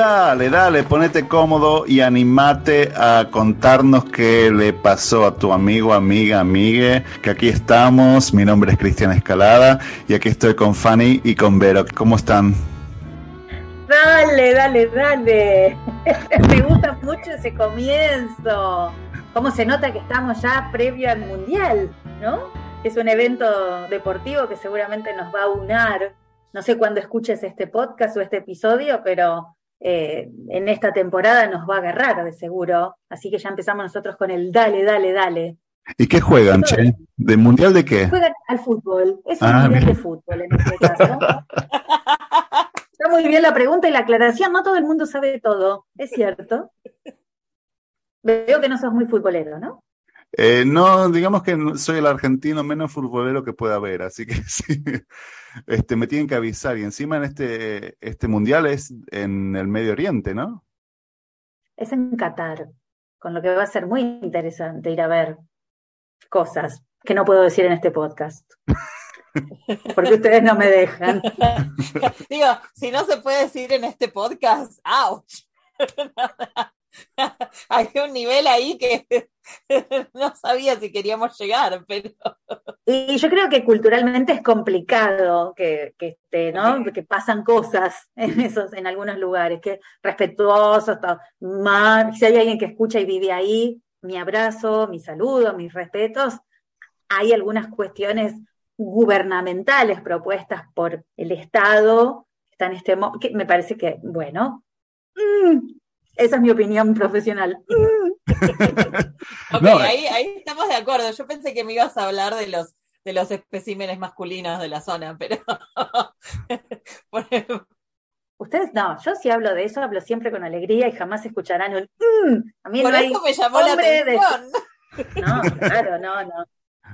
Dale, dale, ponete cómodo y animate a contarnos qué le pasó a tu amigo, amiga, amigue, que aquí estamos. Mi nombre es Cristian Escalada y aquí estoy con Fanny y con Vero. ¿Cómo están? Dale, dale, dale. Me gusta mucho ese comienzo. Cómo se nota que estamos ya previo al Mundial, ¿no? Es un evento deportivo que seguramente nos va a unar. No sé cuándo escuches este podcast o este episodio, pero eh, en esta temporada nos va a agarrar de seguro. Así que ya empezamos nosotros con el dale, dale, dale. ¿Y qué juegan, Che? ¿De mundial de qué? Juegan al fútbol. Es un Ah, mundial de fútbol en este caso. Está muy bien la pregunta y la aclaración. No todo el mundo sabe todo. Es cierto. Veo que no sos muy futbolero, ¿no? Eh, no, digamos que soy el argentino menos futbolero que pueda haber, así que sí, este, me tienen que avisar. Y encima en este, este mundial es en el Medio Oriente, ¿no? Es en Qatar, con lo que va a ser muy interesante ir a ver cosas que no puedo decir en este podcast. Porque ustedes no me dejan. Digo, si no se puede decir en este podcast, ¡ouch! Hay un nivel ahí que no sabía si queríamos llegar, pero Y yo creo que culturalmente es complicado que, que, este, ¿no? que pasan cosas en esos, en algunos lugares, que respetuosos, ma- si hay alguien que escucha y vive ahí, mi abrazo, mi saludo, mis respetos. Hay algunas cuestiones gubernamentales propuestas por el Estado, que están en este que me parece que, bueno, mm, esa es mi opinión profesional. Ok, No, ahí, ahí estamos de acuerdo. Yo pensé que me ibas a hablar de los de los especímenes masculinos de la zona, pero por ejemplo, Ustedes no, yo si hablo de eso, hablo siempre con alegría y jamás escucharán un "Mm". A mí por no hay eso me llamó la hombre de- atención. No, claro, no, no.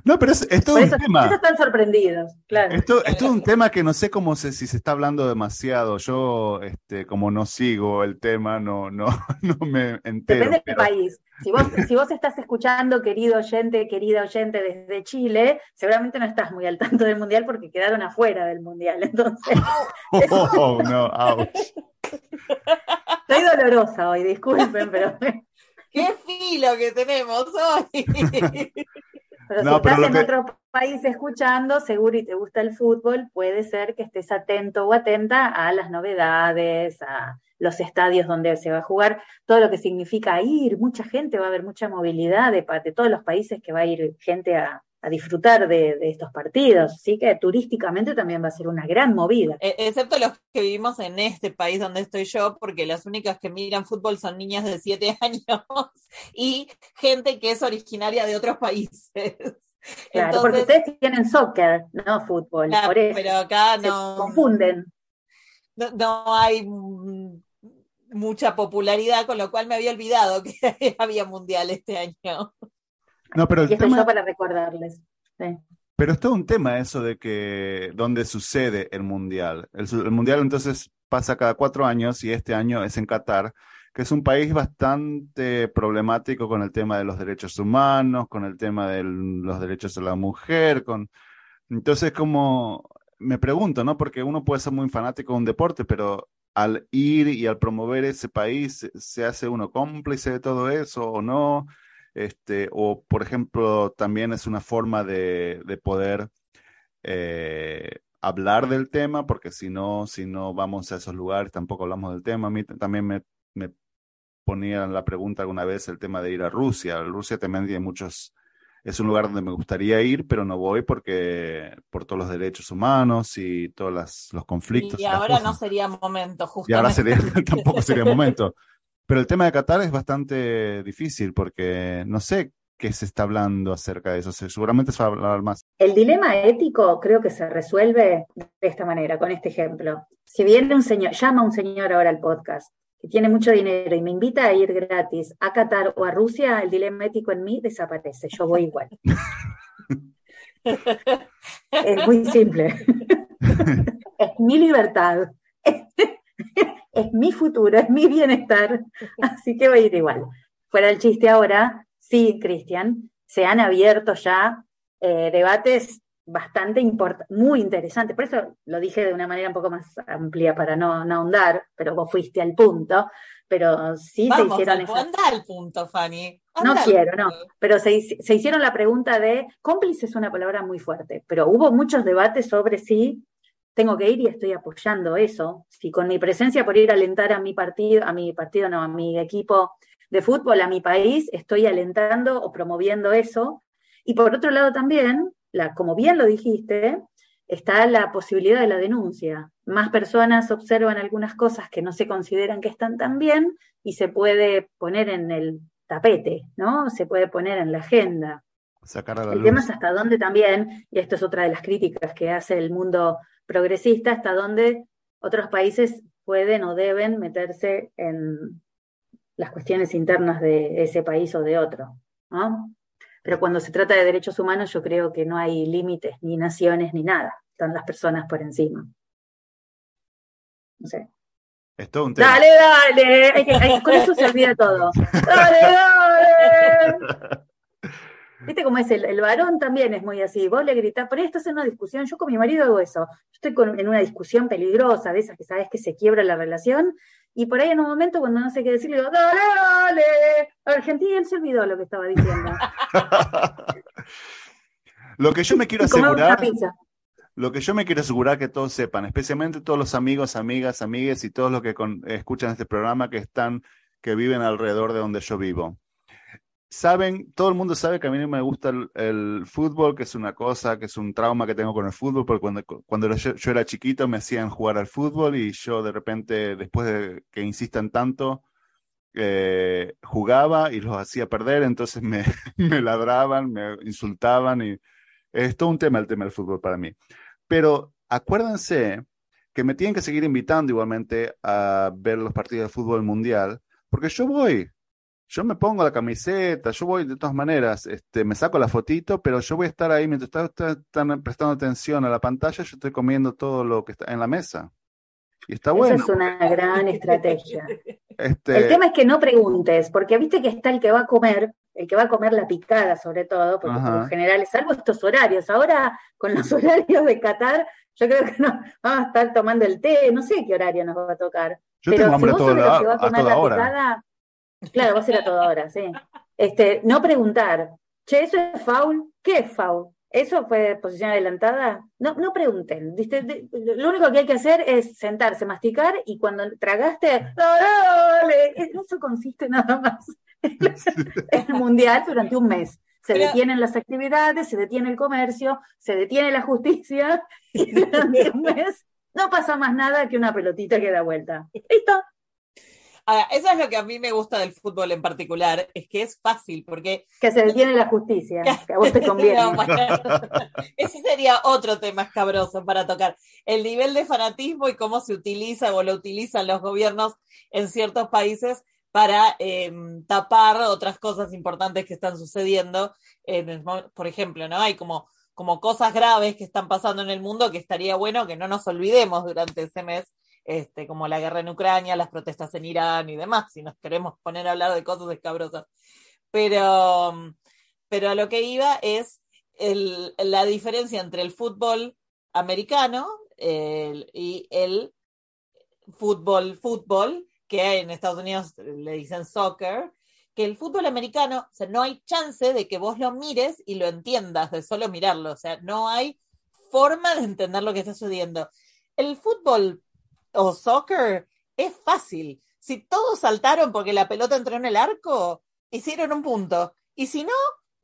No, pero es, es todo un tema. están sorprendidos, claro. Esto, esto es un tema que no sé cómo se, si se está hablando demasiado. Yo, este, como no sigo el tema, no, no, no me entero. Depende del pero- país. Si vos, si vos estás escuchando, querido oyente, querida oyente desde Chile, seguramente no estás muy al tanto del mundial porque quedaron afuera del mundial. Entonces, Oh, no, ouch. estoy dolorosa hoy, disculpen, pero, ¡Qué filo que tenemos hoy! pero No, si pero estás en que- otro país escuchando, seguro y te gusta el fútbol, puede ser que estés atento o atenta a las novedades, a los estadios donde se va a jugar, todo lo que significa ir, mucha gente, va a haber mucha movilidad de, de todos los países que va a ir gente a, a disfrutar de, de estos partidos, así que turísticamente también va a ser una gran movida. E- Excepto los que vivimos en este país donde estoy yo, porque las únicas que miran fútbol son niñas de 7 años y gente que es originaria de otros países. Claro, porque Entonces, ustedes tienen soccer, no fútbol, claro, por eso pero acá se no, confunden. no, no hay mucha popularidad, con lo cual me había olvidado que había mundial este año. No, pero el Y estoy tema, yo para recordarles. Sí. pero es todo un tema eso de que dónde sucede el mundial. El, mundial entonces pasa cada cuatro años y este año es en Qatar, que es un país bastante problemático con el tema de los derechos humanos, con el tema de los derechos de la mujer, con entonces como me pregunto, ¿no? Porque uno puede ser muy fanático de un deporte, pero al ir y al promover ese país, ¿se- ¿se hace uno cómplice de todo eso o no? Este, o por ejemplo, también es una forma de, de poder eh, hablar del tema, porque si no, si no vamos a esos lugares, tampoco hablamos del tema. A mí también me, me ponían la pregunta alguna vez el tema de ir a Rusia. Rusia también tiene muchos, es un lugar donde me gustaría ir, pero no voy porque por todos los derechos humanos y todos las- los conflictos. Y ahora no sería momento, Y ahora justamente. sería, tampoco sería momento. Pero el tema de Qatar es bastante difícil porque no sé qué se está hablando acerca de eso. Se- Seguramente se va a hablar más. El dilema ético creo que se resuelve de esta manera, con este ejemplo. Si viene un señor, llama un señor ahora al podcast, que tiene mucho dinero y me invita a ir gratis a Qatar o a Rusia, el dilema ético en mí desaparece. Yo voy igual. Es muy simple. es mi libertad. Es mi futuro, es mi bienestar. Así que va a ir igual. Fuera el chiste ahora, sí, Cristian, se han abierto ya eh, debates bastante muy interesantes. Por eso lo dije de una manera un poco más amplia para no, no ahondar, pero vos fuiste al punto. Pero sí se hicieron. Al, al punto, Fanny. no quiero, no. Pero se, se, hicieron la pregunta de. Cómplice es una palabra muy fuerte, pero hubo muchos debates sobre si tengo que ir y estoy apoyando eso. Si con mi presencia por ir a alentar a mi partido, a mi partido, no, a mi equipo de fútbol, a mi país, estoy alentando o promoviendo eso. Y por otro lado también, como bien lo dijiste, está la posibilidad de la denuncia. Más personas observan algunas cosas que no se consideran que están tan bien y se puede poner en el tapete, ¿no? Se puede poner en la agenda. Sacar a la el tema es hasta dónde también, y esto es otra de las críticas que hace el mundo progresista, hasta dónde otros países pueden o deben meterse en las cuestiones internas de ese país o de otro. ¿no? Pero cuando se trata de derechos humanos, yo creo que no hay límites, ni naciones, ni nada. Están las personas por encima. No sé. Es todo un tema. Dale, dale. con eso se olvida todo. Dale, dale. ¿Viste cómo es? El, varón también es muy así. Vos le gritás, ahí estás en una discusión. Yo con mi marido hago eso. Yo estoy en una discusión peligrosa, de esas que sabes que se quiebra la relación, y por ahí en un momento, cuando no sé qué decir, le digo, dale, dale. Argentina, él se olvidó lo que estaba diciendo. lo que yo me quiero asegurar. Lo que yo me quiero asegurar que todos sepan, especialmente todos los amigos, amigas, amigues y todos los que escuchan este programa que están, que viven alrededor de donde yo vivo saben, todo el mundo sabe que a mí no me gusta el, fútbol, que es una cosa, que es un trauma que tengo con el fútbol, porque cuando, cuando yo, era chiquito me hacían jugar al fútbol y yo de repente, después de que insistan tanto, eh, jugaba y los hacía perder, entonces me, me ladraban, me insultaban y es todo un tema el tema del fútbol para mí. Pero acuérdense que me tienen que seguir invitando igualmente a ver los partidos de fútbol mundial, porque yo voy, yo me pongo la camiseta, yo voy de todas maneras, este, me saco la fotito, pero yo voy a estar ahí mientras están prestando atención a la pantalla, yo estoy comiendo todo lo que está en la mesa. Y está bueno. Esa es una gran estrategia. Este... El tema es que no preguntes, porque viste que está el que va a comer, el que va a comer la picada sobre todo, porque por lo general, salvo estos horarios, ahora con los horarios de Qatar, yo creo que no, vamos a estar tomando el té, no sé qué horario nos va a tocar. Yo pero tengo hambre si vos a toda la hora. Picada, Claro, va a ser a toda hora, sí. Este, no preguntar, che, ¿eso es foul? ¿Qué es foul? ¿Eso fue posición adelantada? No, no pregunten. Lo único que hay que hacer es sentarse, masticar y cuando tragaste, ¡dale! Eso consiste nada más en el mundial durante un mes. Se detienen las actividades, se detiene el comercio, se detiene la justicia y durante un mes no pasa más nada que una pelotita que da vuelta. ¿Listo? Eso es lo que a mí me gusta del fútbol en particular, es que es fácil, porque... Que se detiene la justicia, que a vos te conviene. ese sería otro tema escabroso para tocar. El nivel de fanatismo y cómo se utiliza o lo utilizan los gobiernos en ciertos países para em, tapar otras cosas importantes que están sucediendo. por ejemplo, ¿no? Hay como, como cosas graves que están pasando en el mundo que estaría bueno que no nos olvidemos durante ese mes este, como la guerra en Ucrania, las protestas en Irán y demás, si nos queremos poner a hablar de cosas escabrosas. Pero, pero a lo que iba es la diferencia entre el fútbol americano y el fútbol, fútbol, que en Estados Unidos le dicen soccer, que el fútbol americano, o sea, no hay chance de que vos lo mires y lo entiendas, de solo mirarlo, o sea, no hay forma de entender lo que está sucediendo. El fútbol o soccer es fácil. Si todos saltaron porque la pelota entró en el arco, hicieron un punto. Y si no,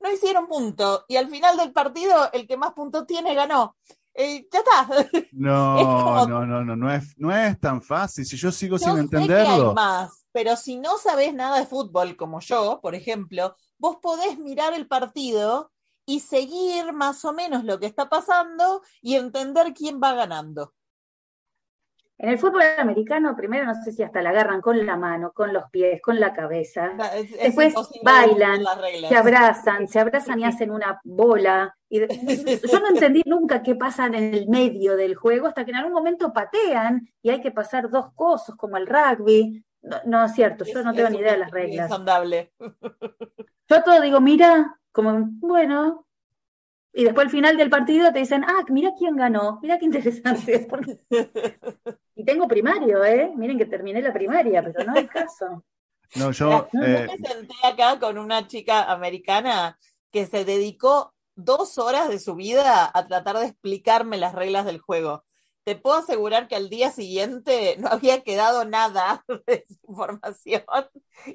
no hicieron punto. Y al final del partido, el que más puntos tiene ganó. Eh, ya está. No, no, no, no, no es, no es tan fácil. Si yo sigo sin entenderlo. más, pero si no sabes nada de fútbol, como yo, por ejemplo, vos podés mirar el partido y seguir más o menos lo que está pasando y entender quién va ganando. En el fútbol americano, primero no sé si hasta la agarran con la mano, con los pies, con la cabeza. Es- es Después bailan, se abrazan, se abrazan y hacen una bola. Y yo no entendí nunca qué pasa en el medio del juego, hasta que en algún momento patean y hay que pasar dos cosas, como el rugby. No, no es cierto, yo Es- no tengo es ni idea de las reglas. insondable. Yo todo digo, mira, como, bueno. Y después al final del partido te dicen, ah, mira quién ganó, mira qué interesante. Y tengo primario, ¿eh? Miren que terminé la primaria, pero no hay caso. No, yo, Yo eh, me senté acá con una chica americana que se dedicó dos horas de su vida a tratar de explicarme las reglas del juego. Te puedo asegurar que al día siguiente no había quedado nada de esa información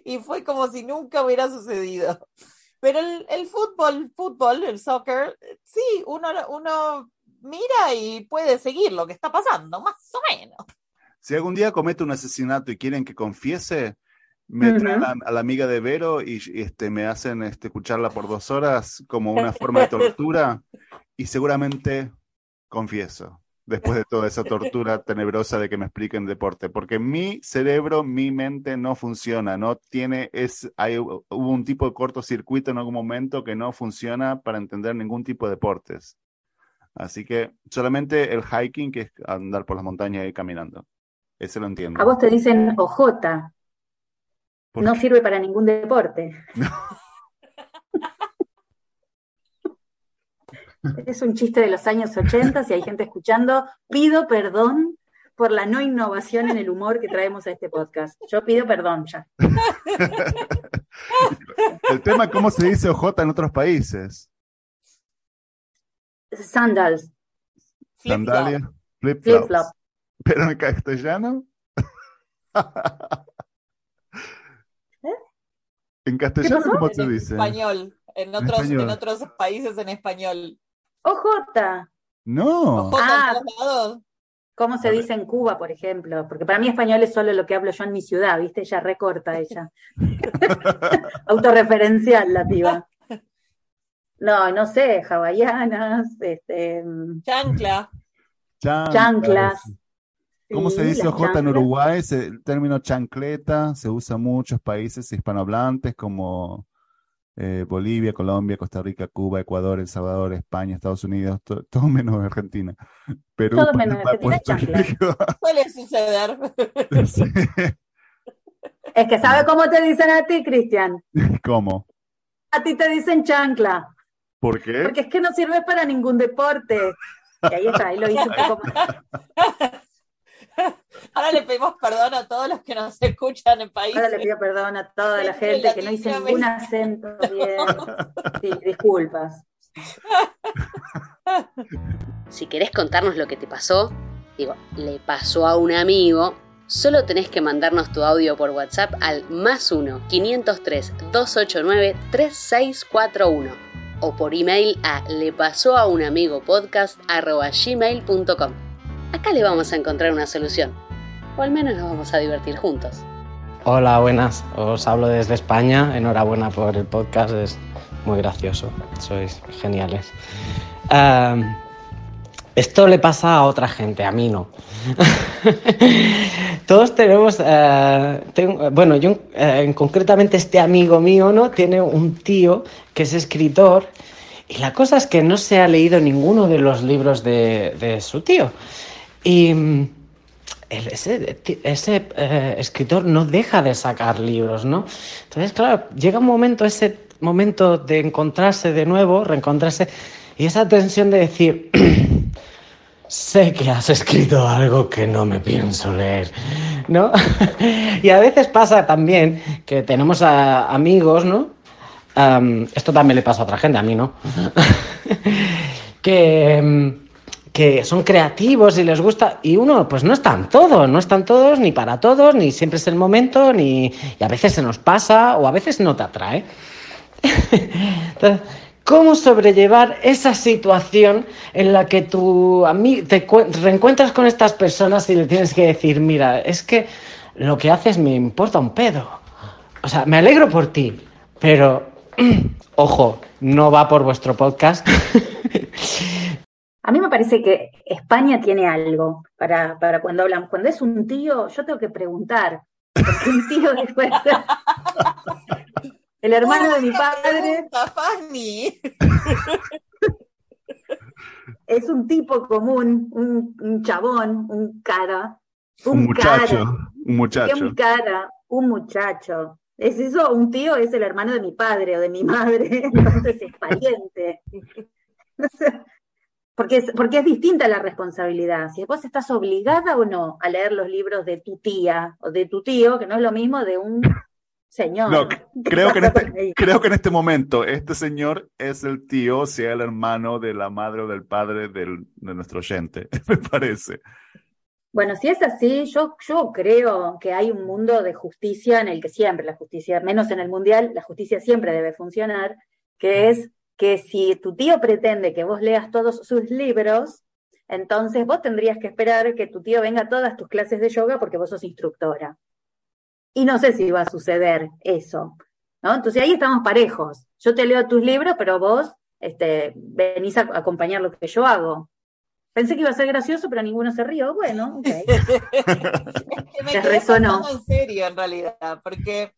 y fue como si nunca hubiera sucedido. Pero el, el fútbol, fútbol, el soccer, sí, uno, uno mira y puede seguir lo que está pasando, más o menos. si algún día comete un asesinato y quieren que confiese, me traen a, a la amiga de Vero y, y, este, me hacen este, escucharla por dos horas como una forma de tortura y seguramente confieso después de toda esa tortura tenebrosa de que me expliquen deporte, porque mi cerebro, mi mente no funciona, no tiene, es, hay, hubo un tipo de cortocircuito en algún momento que no funciona para entender ningún tipo de deportes. Así que solamente el hiking, que es andar por las montañas y ir caminando. Ese lo entiendo. A vos te dicen ojota, ¿Por no qué? sirve para ningún deporte. Es un chiste de los años 80, si hay gente escuchando, pido perdón por la no innovación en el humor que traemos a este podcast. Yo pido perdón ya. El tema es cómo se dice OJ en otros países. Sandals. Sandalia, flip-flops. flip-flop. Pero en castellano. En castellano? ¿cómo se En dice? español, en otros, español. en otros países en español. Ojota, No. Ojo, Ah. ¿cómo se A ver. dice en Cuba, por ejemplo? Porque para mí español es solo lo que hablo yo en mi ciudad, ¿viste? Ella recorta ella. Autorreferencial la piba. No, no sé, hawaianas, este, Chancla. Chanclas. chanclas. ¿Cómo se dice OJ en. Uruguay? Se- el término chancleta se usa en muchos países hispanohablantes como eh, Bolivia, Colombia, Costa Rica, Cuba, Ecuador, El Salvador, España, Estados Unidos, to- todo menos Argentina. Perú, Todo menos Argentina. Suele suceder. Sí. Es que ¿sabe cómo te dicen a ti, Cristian? ¿Cómo? A ti te dicen chancla, ¿Por qué? porque es que no sirve para ningún deporte. Y ahí está, ahí lo hice un poco más. Ahora le pedimos perdón a todos los que nos escuchan en países. Ahora le pido perdón a toda la Gente que no hice ningún acento bien. Sí, disculpas. Si querés contarnos lo que te pasó, digo, le pasó a un amigo, solo tenés que mandarnos tu audio por WhatsApp al más 1-503-289-3641 o por email a lepasóaunamigopodcast.gmail.com. Acá le vamos a encontrar una solución, o al menos nos vamos a divertir juntos. Hola, buenas. Os hablo desde España. Enhorabuena por el podcast. Es muy gracioso. Sois geniales. Esto le pasa a otra gente, a mí no. Todos tenemos, eh, tengo- bueno, yo eh, concretamente este amigo mío, ¿no? Tiene un tío que es escritor y la cosa es que no se ha leído ninguno de los libros de su tío. Y ese, ese, eh, escritor no deja de sacar libros, ¿no? Entonces, claro, llega un momento, ese momento de encontrarse de nuevo, reencontrarse, y esa tensión de decir, sé que has escrito algo que no me pienso leer, ¿no? y a veces pasa también que tenemos amigos, ¿no? Esto también le pasa a otra gente, a mí no. que, mm, que son creativos y les gusta, y uno pues no están todos, no están todos ni para todos, ni siempre es el momento, ni y a veces se nos pasa o a veces no te atrae. Entonces, ¿cómo sobrellevar esa situación en la que tú ami- te cue- reencuentras con estas personas y le tienes que decir, mira, es que lo que haces me importa un pedo? O sea, me alegro por ti, pero ojo, no va por vuestro podcast. A mí me parece que España tiene algo para, para cuando hablamos. Cuando es un tío, yo tengo que preguntar. Porque un tío después. el hermano de mi padre. Fanny. es un tipo común, un, un chabón, un cara. Un, muchacho. Un muchacho. Un cara, un muchacho. ¿Es eso? Un tío es el hermano de mi padre o de mi madre, entonces es pariente. Porque, es, porque es distinta la responsabilidad. Si vos estás obligada o no a leer los libros de tu tía o de tu tío, que no es lo mismo de un señor. No, creo que, en este, creo que en este momento este señor es el tío, sea el hermano de la madre o del padre del, de nuestro oyente, me parece. Bueno, si es así, yo, yo creo que hay un mundo de justicia en el que siempre la justicia, menos en el mundial, la justicia siempre debe funcionar, que es que si tu tío pretende que vos leas todos sus libros, entonces vos tendrías que esperar que tu tío venga a todas tus clases de yoga porque vos sos instructora. Y no sé si va a suceder eso, ¿no? Entonces ahí estamos parejos. Yo te leo tus libros, pero vos este, venís a acompañar lo que yo hago. Pensé que iba a ser gracioso, pero ninguno se rió. Bueno, ok. me resonó. en serio, en realidad, porque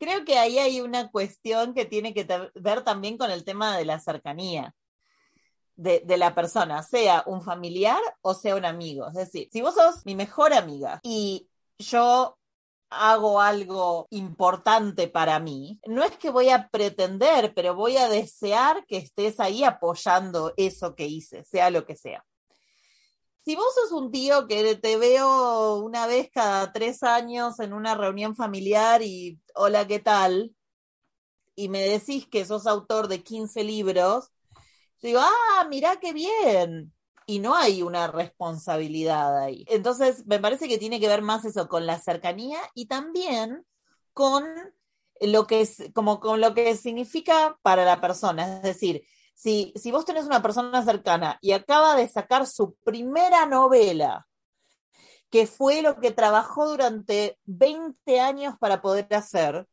creo que ahí hay una cuestión que tiene que ver también con el tema de la cercanía. De, la persona, sea un familiar o sea un amigo. Es decir, si vos sos mi mejor amiga y yo hago algo importante para mí, no es que voy a pretender, pero voy a desear que estés ahí apoyando eso que hice, sea lo que sea si vos sos un tío que te veo una vez cada tres años en una reunión familiar y hola, ¿qué tal? Y me decís que sos autor de 15 libros, yo digo, ah, mirá qué bien. Y no hay una responsabilidad ahí. Entonces, me parece que tiene que ver más eso con la cercanía y también con lo que es, como con lo que significa para la persona. Es decir, si, si vos tenés una persona cercana y acaba de sacar su primera novela, que fue lo que trabajó durante 20 años para poder hacer,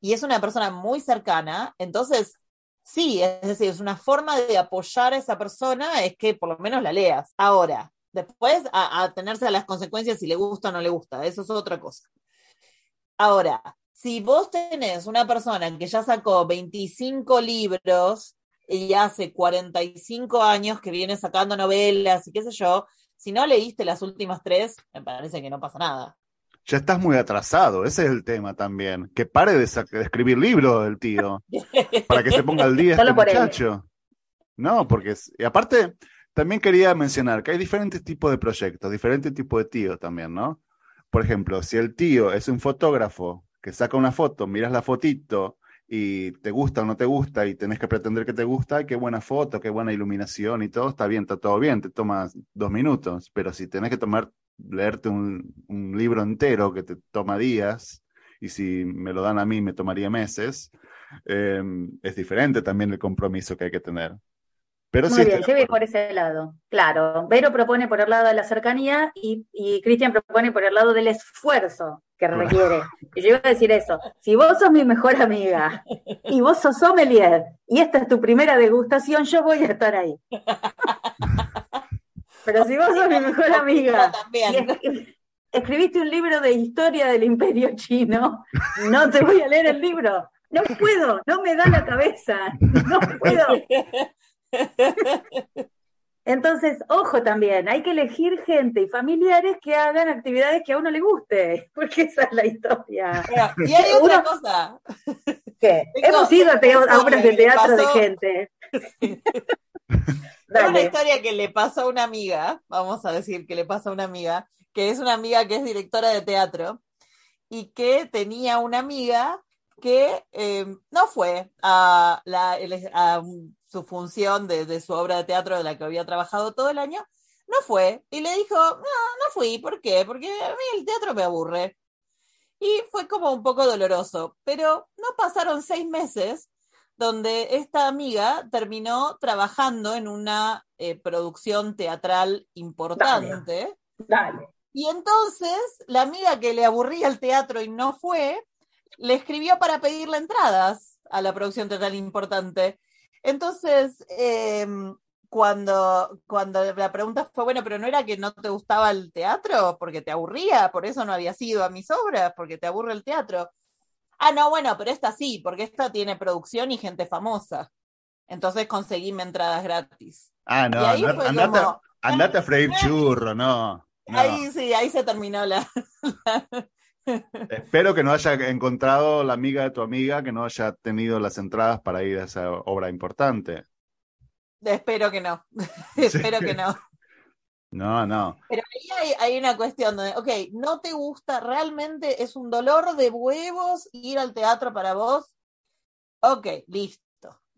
y es una persona muy cercana, entonces sí, es decir, es una forma de apoyar a esa persona, es que por lo menos la leas. Ahora, después a, a tenerse a las consecuencias si le gusta o no le gusta, eso es otra cosa. Ahora, si vos tenés una persona que ya sacó 25 libros y hace 45 años que viene sacando novelas y qué sé yo, si no leíste las últimas tres, me parece que no pasa nada. Ya estás muy atrasado, ese es el tema también. Que pare de, escribir libros el tío, para que se ponga al día este muchacho. No, porque, y aparte, también quería mencionar que hay diferentes tipos de proyectos, diferentes tipos de tíos también, ¿no? Por ejemplo, si el tío es un fotógrafo que saca una foto, miras la fotito y te gusta o no te gusta y tenés que pretender que te gusta, qué buena foto, qué buena iluminación y todo, está bien, está todo bien, te toma dos minutos, pero si tenés que tomar, leerte un, libro entero que te toma días, y si me lo dan a mí me tomaría meses, em, es diferente también el compromiso que hay que tener. Pero Muy bien, yo por ese lado. Claro, Vero propone por el lado de la cercanía y, y Cristian propone por el lado del esfuerzo que requiere. Y yo iba a decir eso, si vos sos mi mejor amiga y vos sos sommelier y esta es tu primera degustación, yo voy a estar ahí. Pero si vos sos mi mejor amiga y escribiste un libro de historia del imperio chino, no te voy a leer el libro. No puedo, no me da la cabeza, no puedo. Entonces, ojo también, hay que elegir gente y familiares que hagan actividades que a uno le guste, porque esa es la historia. y hay otra cosa. ¿Qué? Hemos ido a, obras de teatro de gente. una historia que le pasó a una amiga, vamos a decir que le pasó a una amiga, que es una amiga que es directora de teatro y que tenía una amiga que eh, no fue a, la, a su función de, su obra de teatro de la que había trabajado todo el año, no fue. Y le dijo, no, no fui, ¿por qué? Porque a mí el teatro me aburre. Y fue como un poco doloroso, pero no pasaron seis meses donde esta amiga terminó trabajando en una eh, producción teatral importante. Dale. Y entonces la amiga que le aburría el teatro y no fue, le escribió para pedirle entradas a la producción teatral importante. Entonces, em, cuando, cuando la pregunta fue, bueno, pero no era que no te gustaba el teatro porque te aburría, por eso no habías ido a mis obras, porque te aburre el teatro. Ah, no, bueno, pero esta sí, porque esta tiene producción y gente famosa. Entonces conseguíme entradas gratis. Ah, no, andate, fue andate- como- andate a freír churro, no. no. Ahí sí, ahí se terminó la. Espero que no haya encontrado la amiga de tu amiga, que no haya tenido las entradas para ir a esa obra importante. Espero que no. Espero que no. No, no. Pero ahí hay, hay una cuestión donde, ok, no te gusta, realmente es un dolor de huevos ir al teatro para vos. Ok, listo.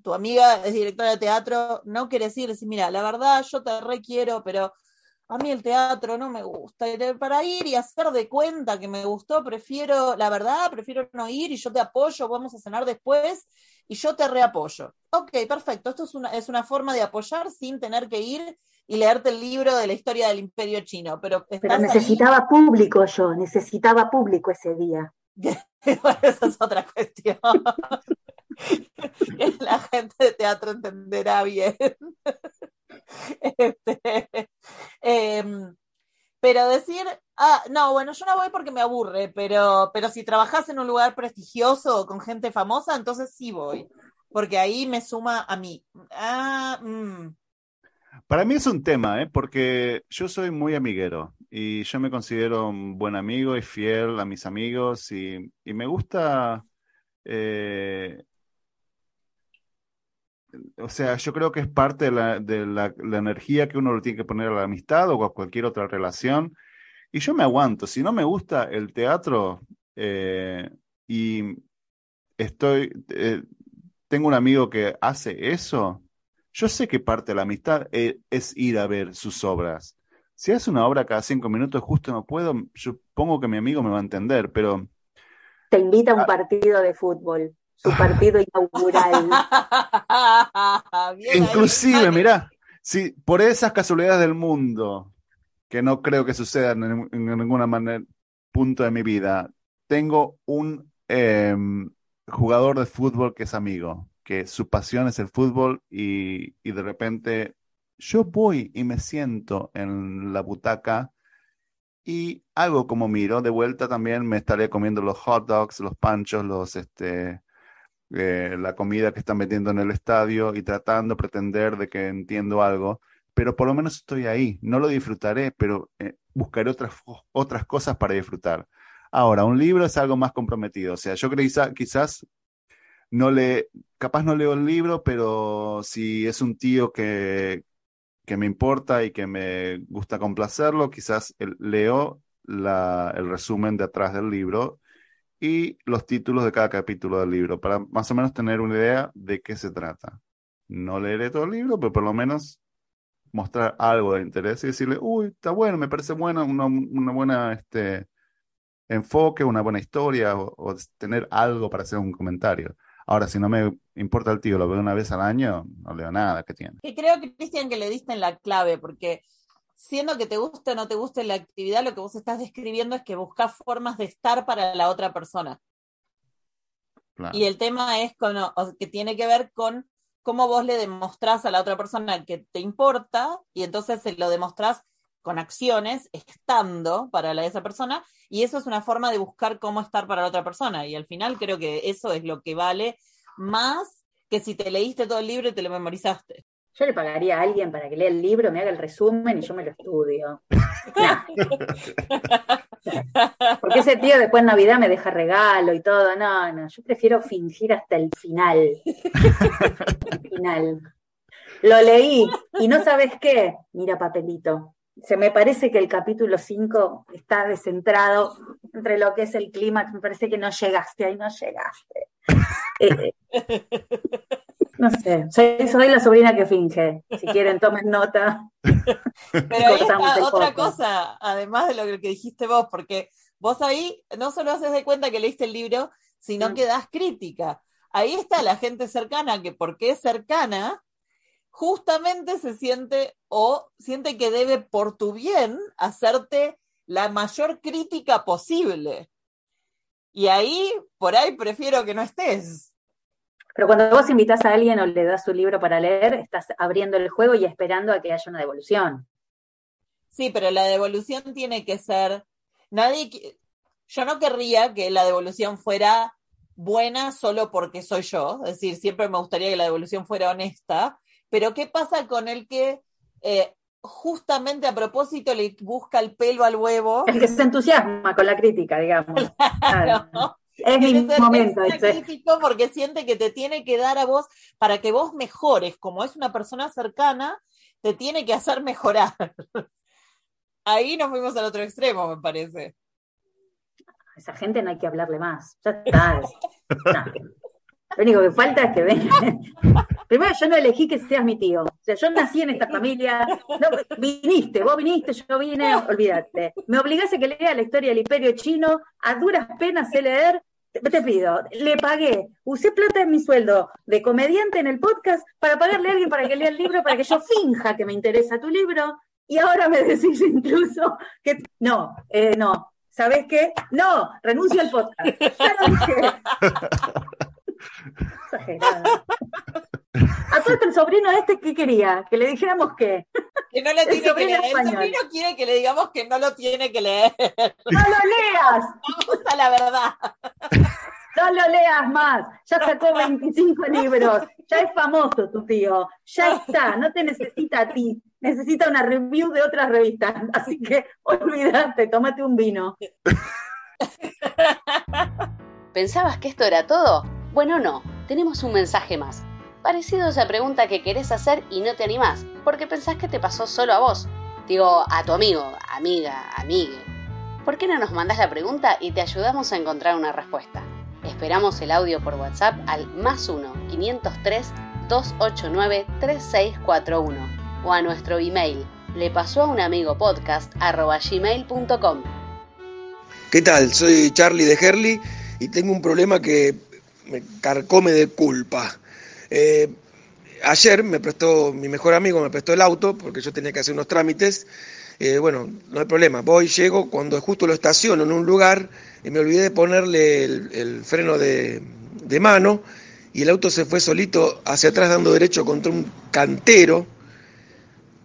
Tu amiga es directora de teatro, no quieres ir, decir, mira, la verdad yo te requiero, pero a mí el teatro no me gusta. Para ir y hacer de cuenta que me gustó, prefiero, la verdad, prefiero no ir y yo te apoyo, vamos a cenar después y yo te reapoyo. Ok, perfecto. Esto es una, es una forma de apoyar sin tener que ir y leerte el libro de la historia del imperio chino. Pero, Pero estás ahí- necesitaba público yo, necesitaba público ese día. Bueno, esa es otra cuestión. La gente de teatro entenderá bien. Este, em, pero decir, ah, no, bueno, yo no voy porque me aburre, pero, pero si trabajas en un lugar prestigioso con gente famosa, entonces sí voy, porque ahí me suma a mí. Ah, mm. Para mí es un tema, ¿eh? Porque yo soy muy amiguero y yo me considero un buen amigo y fiel a mis amigos y, me gusta, eh, o sea, yo creo que es parte de la, de la, la energía que uno le tiene que poner a la amistad o a cualquier otra relación. Y yo me aguanto. Si no me gusta el teatro eh, y estoy, eh, tengo un amigo que hace eso, yo sé que parte de la amistad eh, es ir a ver sus obras. Si hace una obra cada cinco minutos, justo no puedo, yo pongo que mi amigo me va a entender, pero Te invita a un partido de fútbol, su partido inaugural. Bien ahí. inclusive, mirá, si por esas casualidades del mundo, que no creo que sucedan en, en ninguna manera, punto de mi vida, tengo un em, jugador de fútbol que es amigo, que su pasión es el fútbol y, y de repente yo voy y me siento en la butaca y hago como miro, de vuelta también me estaré comiendo los hot dogs, los panchos, los este eh, la comida que están metiendo en el estadio y tratando de pretender de que entiendo algo, pero por lo menos estoy ahí, no lo disfrutaré, pero eh, buscaré otras, otras cosas para disfrutar. Ahora, un libro es algo más comprometido, o sea, yo creo quizá- quizás no le, capaz no leo el libro, pero si es un tío que, que me importa y que me gusta complacerlo, quizás leo la, el resumen de atrás del libro y los títulos de cada capítulo del libro, para más o menos tener una idea de qué se trata. No leeré todo el libro, pero por lo menos mostrar algo de interés y decirle, uy, está bueno, me parece bueno, una, una buena este, enfoque, una buena historia, o, tener algo para hacer un comentario. Ahora, si no me importa el tío, lo veo una vez al año, no leo nada que tiene. Que creo, Cristian, que le diste en la clave, porque siendo que te guste o no te guste la actividad, lo que vos estás describiendo es que buscas formas de estar para la otra persona. Claro. Y el tema es con, o- que tiene que ver con cómo vos le demostrás a la otra persona que te importa y entonces se lo demostrás con acciones, estando para la, esa persona, y eso es una forma de buscar cómo estar para la otra persona. Y al final creo que eso es lo que vale más que si te leíste todo el libro y te lo memorizaste. Yo le pagaría a alguien para que lea el libro, me haga el resumen y yo me lo estudio. Porque ese tío después en Navidad me deja regalo y todo. No, no, yo prefiero fingir hasta el final. El final. Lo leí y no sabes qué. Mira, papelito. Se me parece que el capítulo 5 está descentrado entre lo que es el clímax. Me parece que no llegaste, ahí no llegaste. Eh, no sé, soy, soy la sobrina que finge. Si quieren, tomen nota. Pero ahí está otra cosa, además de lo que dijiste vos, porque vos ahí no solo haces de cuenta que leíste el libro, sino Mm. que das crítica. Ahí está la gente cercana, que porque es cercana, justamente se siente o siente que debe por tu bien hacerte la mayor crítica posible. Y ahí, por ahí prefiero que no estés. Pero cuando vos invitas a alguien o le das su libro para leer, estás abriendo el juego y esperando a que haya una devolución. Sí, pero la devolución tiene que ser. Nadie. Yo no querría que la devolución fuera buena solo porque soy yo. Es decir, siempre me gustaría que la devolución fuera honesta. Pero ¿qué pasa con el que eh, justamente a propósito le busca el pelo al huevo? El que se entusiasma con la crítica, digamos. Claro. Es mi momento. crítico porque siente que te tiene que dar a vos para que vos mejores, como es una persona cercana, te tiene que hacer mejorar. Ahí nos fuimos al otro extremo, me parece. A esa gente no hay que hablarle más. Ya está. No. Lo único que falta es que vengan. Primero, yo no elegí que seas mi tío. O sea, yo nací en esta familia. No, viniste, vos viniste, yo vine, olvídate. Me obligás a que lea la historia del imperio chino, a duras penas sé leer. Te pido, le pagué, usé plata de mi sueldo de comediante en el podcast para pagarle a alguien para que lea el libro, para que yo finja que me interesa tu libro, y ahora me decís incluso que no, eh, no, ¿sabés qué? No, renuncio al podcast. Ya lo dije. Exagerada. A todo esto el sobrino este, ¿qué quería? Que le dijéramos que Que no lo El tiene que leer. El español. sobrino quiere que le digamos que no lo tiene que leer. no lo leas, Vamos a la verdad. no lo leas más. Ya sacó 25 libros, ya es famoso tu tío, ya está, no te necesita a ti, necesita una review de otras revistas. Así que olvídate, tómate un vino. ¿Pensabas que esto era todo? Bueno, no, tenemos un mensaje más. Parecido a esa pregunta que querés hacer y no te animás, porque pensás que te pasó solo a vos. Digo, a tu amigo, amiga, amigue. ¿Por qué no nos mandás la pregunta y te ayudamos a encontrar una respuesta? Esperamos el audio por WhatsApp al más 1 503 289 3641 o a nuestro email le pasó a un amigo podcast gmail.com. ¿Qué tal? Soy Charlie de Herley y tengo un problema que me carcome de culpa. Eh, ayer me prestó, mi mejor amigo me prestó el auto porque yo tenía que hacer unos trámites. Eh, bueno, no hay problema, voy, llego, cuando justo lo estaciono en un lugar, y me olvidé de ponerle el, freno de, de mano y el auto se fue solito hacia atrás dando derecho contra un cantero.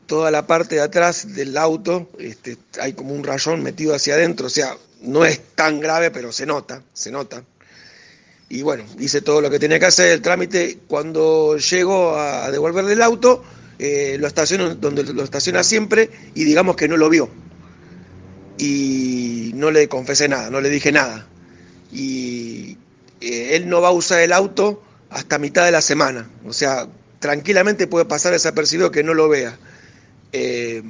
Toda la parte de atrás del auto, este, hay como un rayón metido hacia adentro, o sea, no es tan grave, pero se nota, se nota. Y bueno, hice todo lo que tenía que hacer, el trámite. Cuando llego a devolverle el auto, eh, lo estaciono donde lo estaciona siempre y digamos que no lo vio. Y no le confesé nada, no le dije nada. Y eh, él no va a usar el auto hasta mitad de la semana. O sea, tranquilamente puede pasar desapercibido que no lo vea. Eh,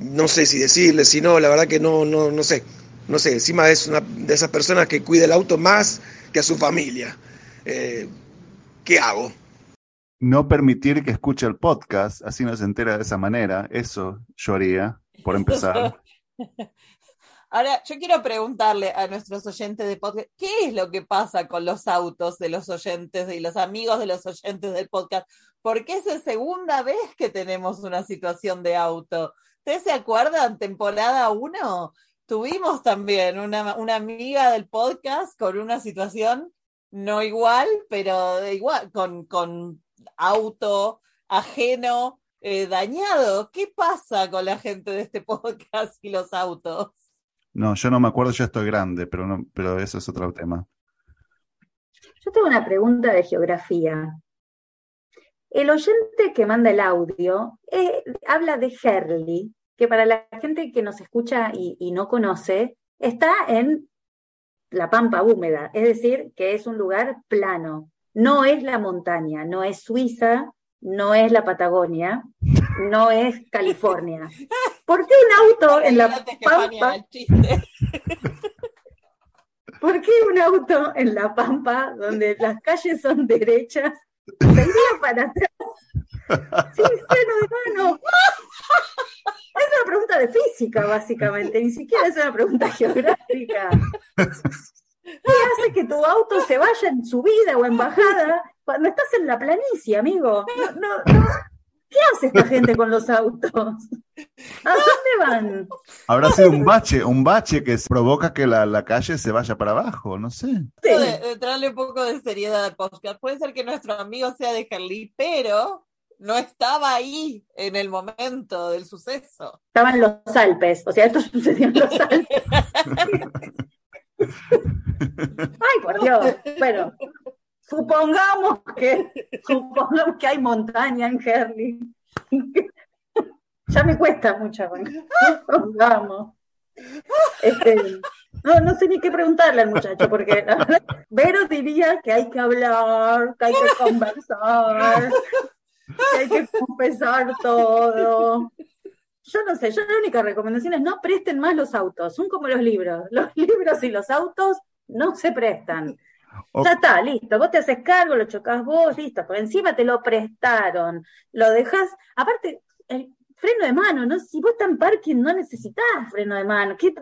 no sé si decirle, si no, la verdad que no, no, no sé. No sé, encima es una de esas personas que cuida el auto más que a su familia. Eh, ¿Qué hago? No permitir que escuche el podcast, así no se entera de esa manera. Eso yo haría, por empezar. Ahora, yo quiero preguntarle a nuestros oyentes de podcast, ¿qué es lo que pasa con los autos de los oyentes y los amigos de los oyentes del podcast? Porque es la segunda vez que tenemos una situación de auto. ¿Ustedes se acuerdan? Temporada 1, tuvimos también una, una amiga del podcast con una situación no igual, pero de igual, con, con auto ajeno eh, dañado. ¿Qué pasa con la gente de este podcast y los autos? No, yo no me acuerdo, yo estoy grande, pero, no, pero eso es otro tema. Yo tengo una pregunta de geografía. El oyente que manda el audio eh, habla de Herley, que para la gente que nos escucha y, y no conoce, está en la pampa húmeda, es decir, que es un lugar plano. No es la montaña, no es Suiza, no es la Patagonia, no es California. ¿Por qué un auto en la pampa? ¿Por qué un auto en la pampa, donde las calles son derechas, se iría para atrás sin freno de mano? Es una pregunta de física, básicamente, ni siquiera es una pregunta geográfica. ¿Qué hace que tu auto se vaya en subida o en bajada cuando estás en la planicie, amigo? No, no, no. ¿Qué hace esta gente con los autos? ¿A dónde llevan. Habrá sido un bache, un bache que provoca que la, la calle se vaya para abajo, no sé. Sí. de, de traerle un poco de seriedad al podcast. Puede ser que nuestro amigo sea de Herley, pero no estaba ahí en el momento del suceso. Estaban los Alpes, o sea, esto sucedió en los Alpes. Ay, por Dios. Bueno, supongamos que, supongamos que hay montaña en Herley. Ya me cuesta mucho. Supongamos. Este, no, no sé ni qué preguntarle al muchacho, porque la verdad, Vero diría que hay que hablar, que hay que conversar, hay que confesar todo. Yo no sé, yo la única recomendación es no presten más los autos, son como los libros. Los libros y los autos no se prestan. O- Ya está, listo, vos te haces cargo, lo chocás vos, listo, por encima te lo prestaron, lo dejas, aparte, el freno de mano, ¿no? Si vos estás en parking no necesitas freno de mano, ¿qué-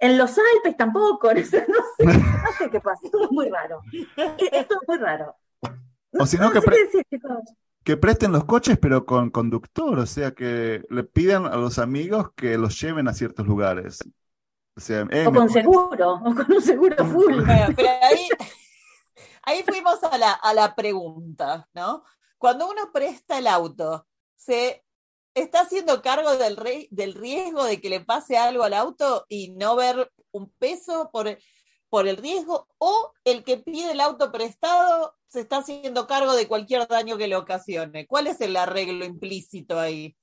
en los Alpes tampoco, no sé, no sé, no sé qué pasa, esto es muy raro, esto es muy raro. O si no, que pre- qué decir, chicos. Que presten los coches, pero con conductor, o sea, que le pidan a los amigos que los lleven a ciertos lugares. O sea, eh, O me- con seguro, o con un seguro full. Bueno, pero ahí, ahí fuimos a la, a la pregunta, ¿no? Cuando uno presta el auto, ¿se está haciendo cargo del, re- del riesgo de que le pase algo al auto y no ver un peso por, por el riesgo? ¿O el que pide el auto prestado se está haciendo cargo de cualquier daño que le ocasione? ¿Cuál es el arreglo implícito ahí?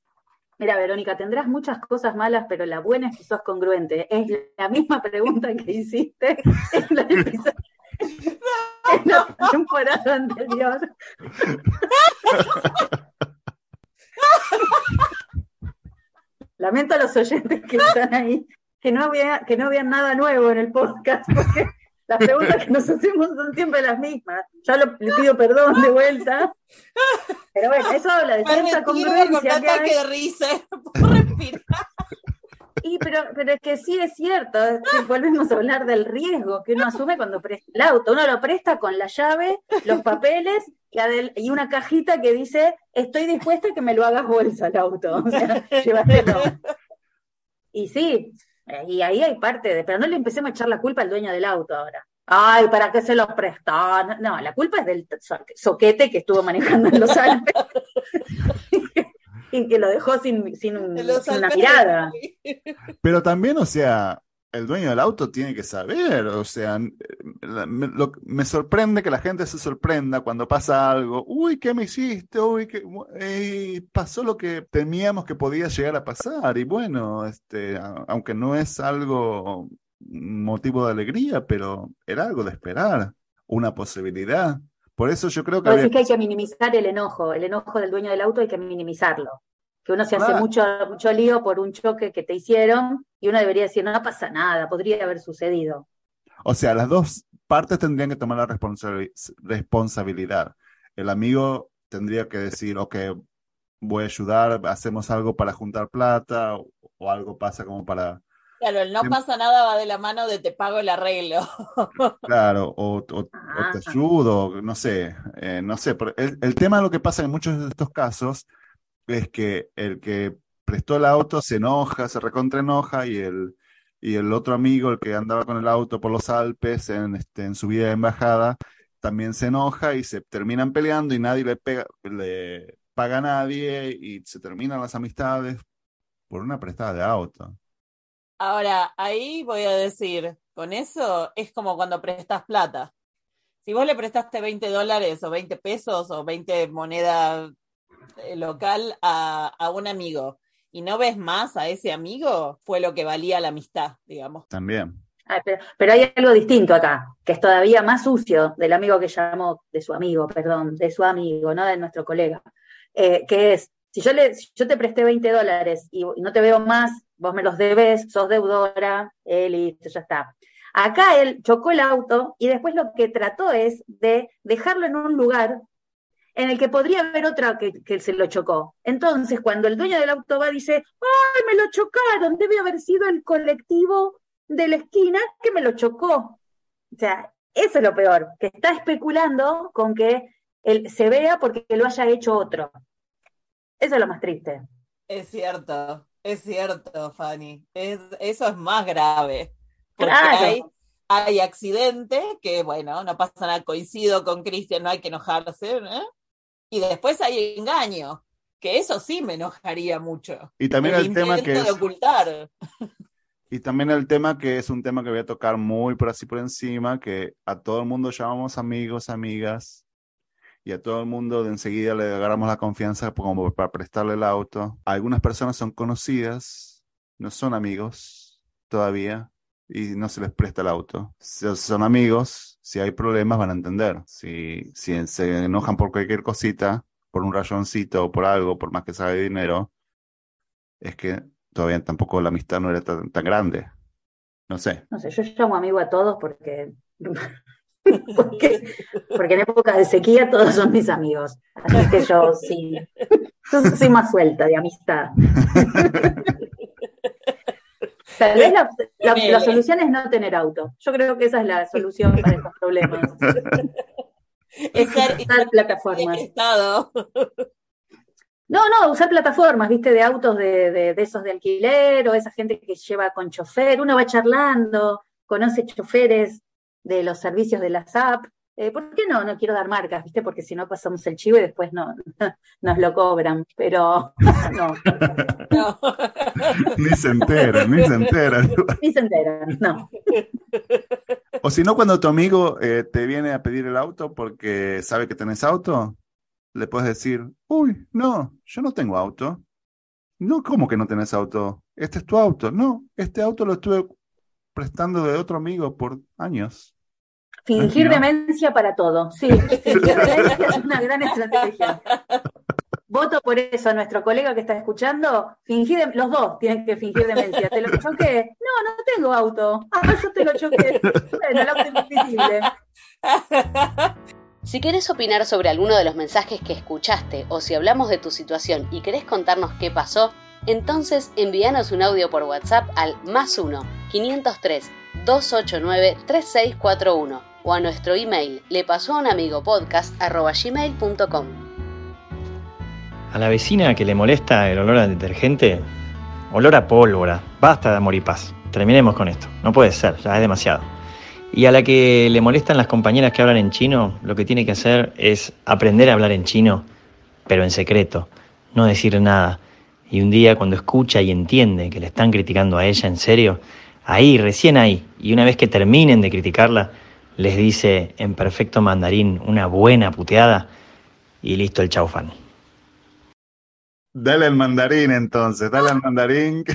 Mira, Verónica, tendrás muchas cosas malas, pero la buena es que sos congruente. Es la misma pregunta que hiciste en la, episodio- en la temporada anterior. Lamento a los oyentes que están ahí, que no, vea, que no vean nada nuevo en el podcast, porque las preguntas que nos hacemos son siempre las mismas. Ya lo- le pido perdón de vuelta. Pero bueno, eso habla de cierta congruencia que hay. de risa. Puedo respirar. Y pero, pero es que sí es cierto, que volvemos a hablar del riesgo que uno asume cuando presta el auto. Uno lo presta con la llave, los papeles y, adel- y una cajita que dice, estoy dispuesta a que me lo hagas bolsa el auto. O sea, llévatelo. Y sí, y ahí hay parte de, pero no le empecemos a echar la culpa al dueño del auto ahora. Ay, ¿para qué se lo prestó? No, no, la culpa es del so- soquete que estuvo manejando en los Alpes y que lo dejó sin, sin, los sin una mirada. Pero también, o sea, el dueño del auto tiene que saber, o sea, me, lo- me sorprende que la gente se sorprenda cuando pasa algo. Uy, ¿qué me hiciste? Uy, ¿qué- eh, pasó lo que temíamos que podía llegar a pasar. Y bueno, este, aunque no es algo motivo de alegría, pero era algo de esperar, una posibilidad. Por eso yo creo que decís que hay que minimizar el enojo, el enojo del dueño del auto hay que minimizarlo. Que uno se hace mucho, mucho lío por un choque que te hicieron y uno debería decir, no pasa nada, podría haber sucedido. O sea, las dos partes tendrían que tomar la responsabi- responsabilidad. El amigo tendría que decir, ok, voy a ayudar, hacemos algo para juntar plata o, o algo pasa como para, Claro, el no Em- pasa nada va de la mano de te pago el arreglo. claro, o, o- o Ah. te ayudo, no sé, eh, no sé. pero el, el tema de lo que pasa en muchos de estos casos es que el que prestó el auto se enoja, se recontra enoja y el, y el otro amigo, el que andaba con el auto por los Alpes en, este, en su vía de embajada, también se enoja y se terminan peleando y nadie le paga a nadie y se terminan las amistades por una prestada de auto. Ahora, ahí voy a decir, con eso es como cuando prestas plata. Si vos le prestaste 20 dólares o 20 pesos o 20 moneda eh, local a, a un amigo y no ves más a ese amigo, fue lo que valía la amistad, digamos. También. Ay, pero, pero hay algo distinto acá, que es todavía más sucio del amigo que llamó, de su amigo, perdón, de su amigo, no de nuestro colega, eh, que es, si yo, le, si yo te presté 20 dólares y, y no te veo más, vos me los debes, sos deudora, eh, listo, ya está. Acá él chocó el auto y después lo que trató es de dejarlo en un lugar en el que podría haber otra que, que se lo chocó. Entonces, cuando el dueño del auto va, dice, ¡ay, me lo chocaron! Debe haber sido el colectivo de la esquina que me lo chocó. O sea, eso es lo peor, que está especulando con que él se vea porque lo haya hecho otro. Eso es lo más triste. Es cierto. Es cierto, Fanny. Es, eso es más grave. Porque Claro. hay, hay accidente, que bueno, no pasa nada, coincido con Cristian, no hay que enojarse, ¿eh? Y después hay engaño, que eso sí me enojaría mucho. Y también el, tema que de es, ocultar. y también el tema que es un tema que voy a tocar muy por así por encima, que a todo el mundo llamamos amigos, amigas, y a todo el mundo de enseguida le agarramos la confianza como para prestarle el auto. Algunas personas son conocidas, no son amigos todavía, y no se les presta el auto. Si son amigos, si hay problemas van a entender. Si, si se enojan por cualquier cosita, por un rayoncito o por algo, por más que sea de dinero, es que todavía tampoco la amistad no era tan, tan grande. No sé. No sé, yo llamo amigo a todos porque, porque, porque en épocas de sequía todos son mis amigos. Así que yo sí, yo soy más suelta de amistad. Tal vez la, la- la solución es no tener auto. Yo creo que esa es la solución para estos problemas. Es ser Usar plataformas. estado. No, no, usar plataformas, viste, de autos de, de, de esos de alquiler o esa gente que lleva con chofer. Uno va charlando, conoce choferes de los servicios de las app. Eh, ¿Por qué no? No quiero dar marcas, viste, porque si no pasamos el chivo y después no, nos lo cobran. Pero no, No. Ni se enteran, ni se enteran. ni se enteran, no. O si no, cuando tu amigo eh, te viene a pedir el auto porque sabe que tenés auto, le puedes decir, uy, no, yo no tengo auto. No, ¿cómo que no tenés auto? Este es tu auto. No, este auto lo estuve prestando de otro amigo por años. Fingir demencia para todo. Sí, fingir demencia es una gran estrategia. Voto por eso a nuestro colega que está escuchando. Fingir, de- los dos tienen que fingir demencia. ¿Te lo choqué? No, no tengo auto. Ah, yo te lo choqué. Bueno, el auto es invisible. Si querés opinar sobre alguno de los mensajes que escuchaste o si hablamos de tu situación y querés contarnos qué pasó, entonces envíanos un audio por WhatsApp al más 1 503 289 3641 o a nuestro email le pasó a un amigo podcast gmail.com. A la vecina que le molesta el olor al detergente, olor a pólvora, basta de amor y paz. Terminemos con esto. No puede ser, ya es demasiado. Y a la que le molestan las compañeras que hablan en chino, lo que tiene que hacer es aprender a hablar en chino, pero en secreto, no decir nada. Y un día cuando escucha y entiende que le están criticando a ella en serio, ahí, recién ahí, y una vez que terminen de criticarla, les dice en perfecto mandarín una buena puteada y listo el chaufán. Dale al mandarín entonces, dale al mandarín.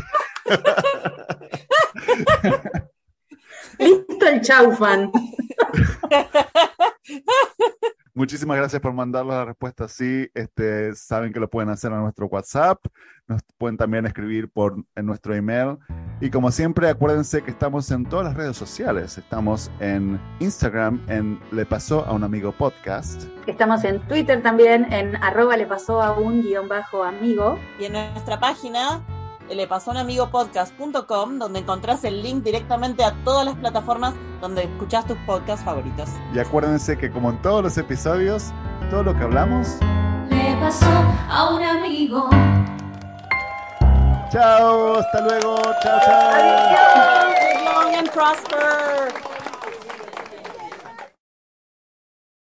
Listo el chaufan. Muchísimas gracias por mandarnos la respuesta así. Este, saben que lo pueden hacer a nuestro WhatsApp. Nos pueden también escribir por en nuestro email. Y como siempre, acuérdense que estamos en todas las redes sociales. Estamos en Instagram, en Le Pasó a un Amigo Podcast. Estamos en Twitter también, en arroba le pasó a un guion bajo amigo. Y en nuestra página le pasó un amigo podcast.com donde encontrás el link directamente a todas las plataformas donde escuchás tus podcasts favoritos. Y acuérdense que como en todos los episodios, todo lo que hablamos. Le pasó a un amigo. Chao, hasta luego. Chao, chao. Adiós. Live long and prosper.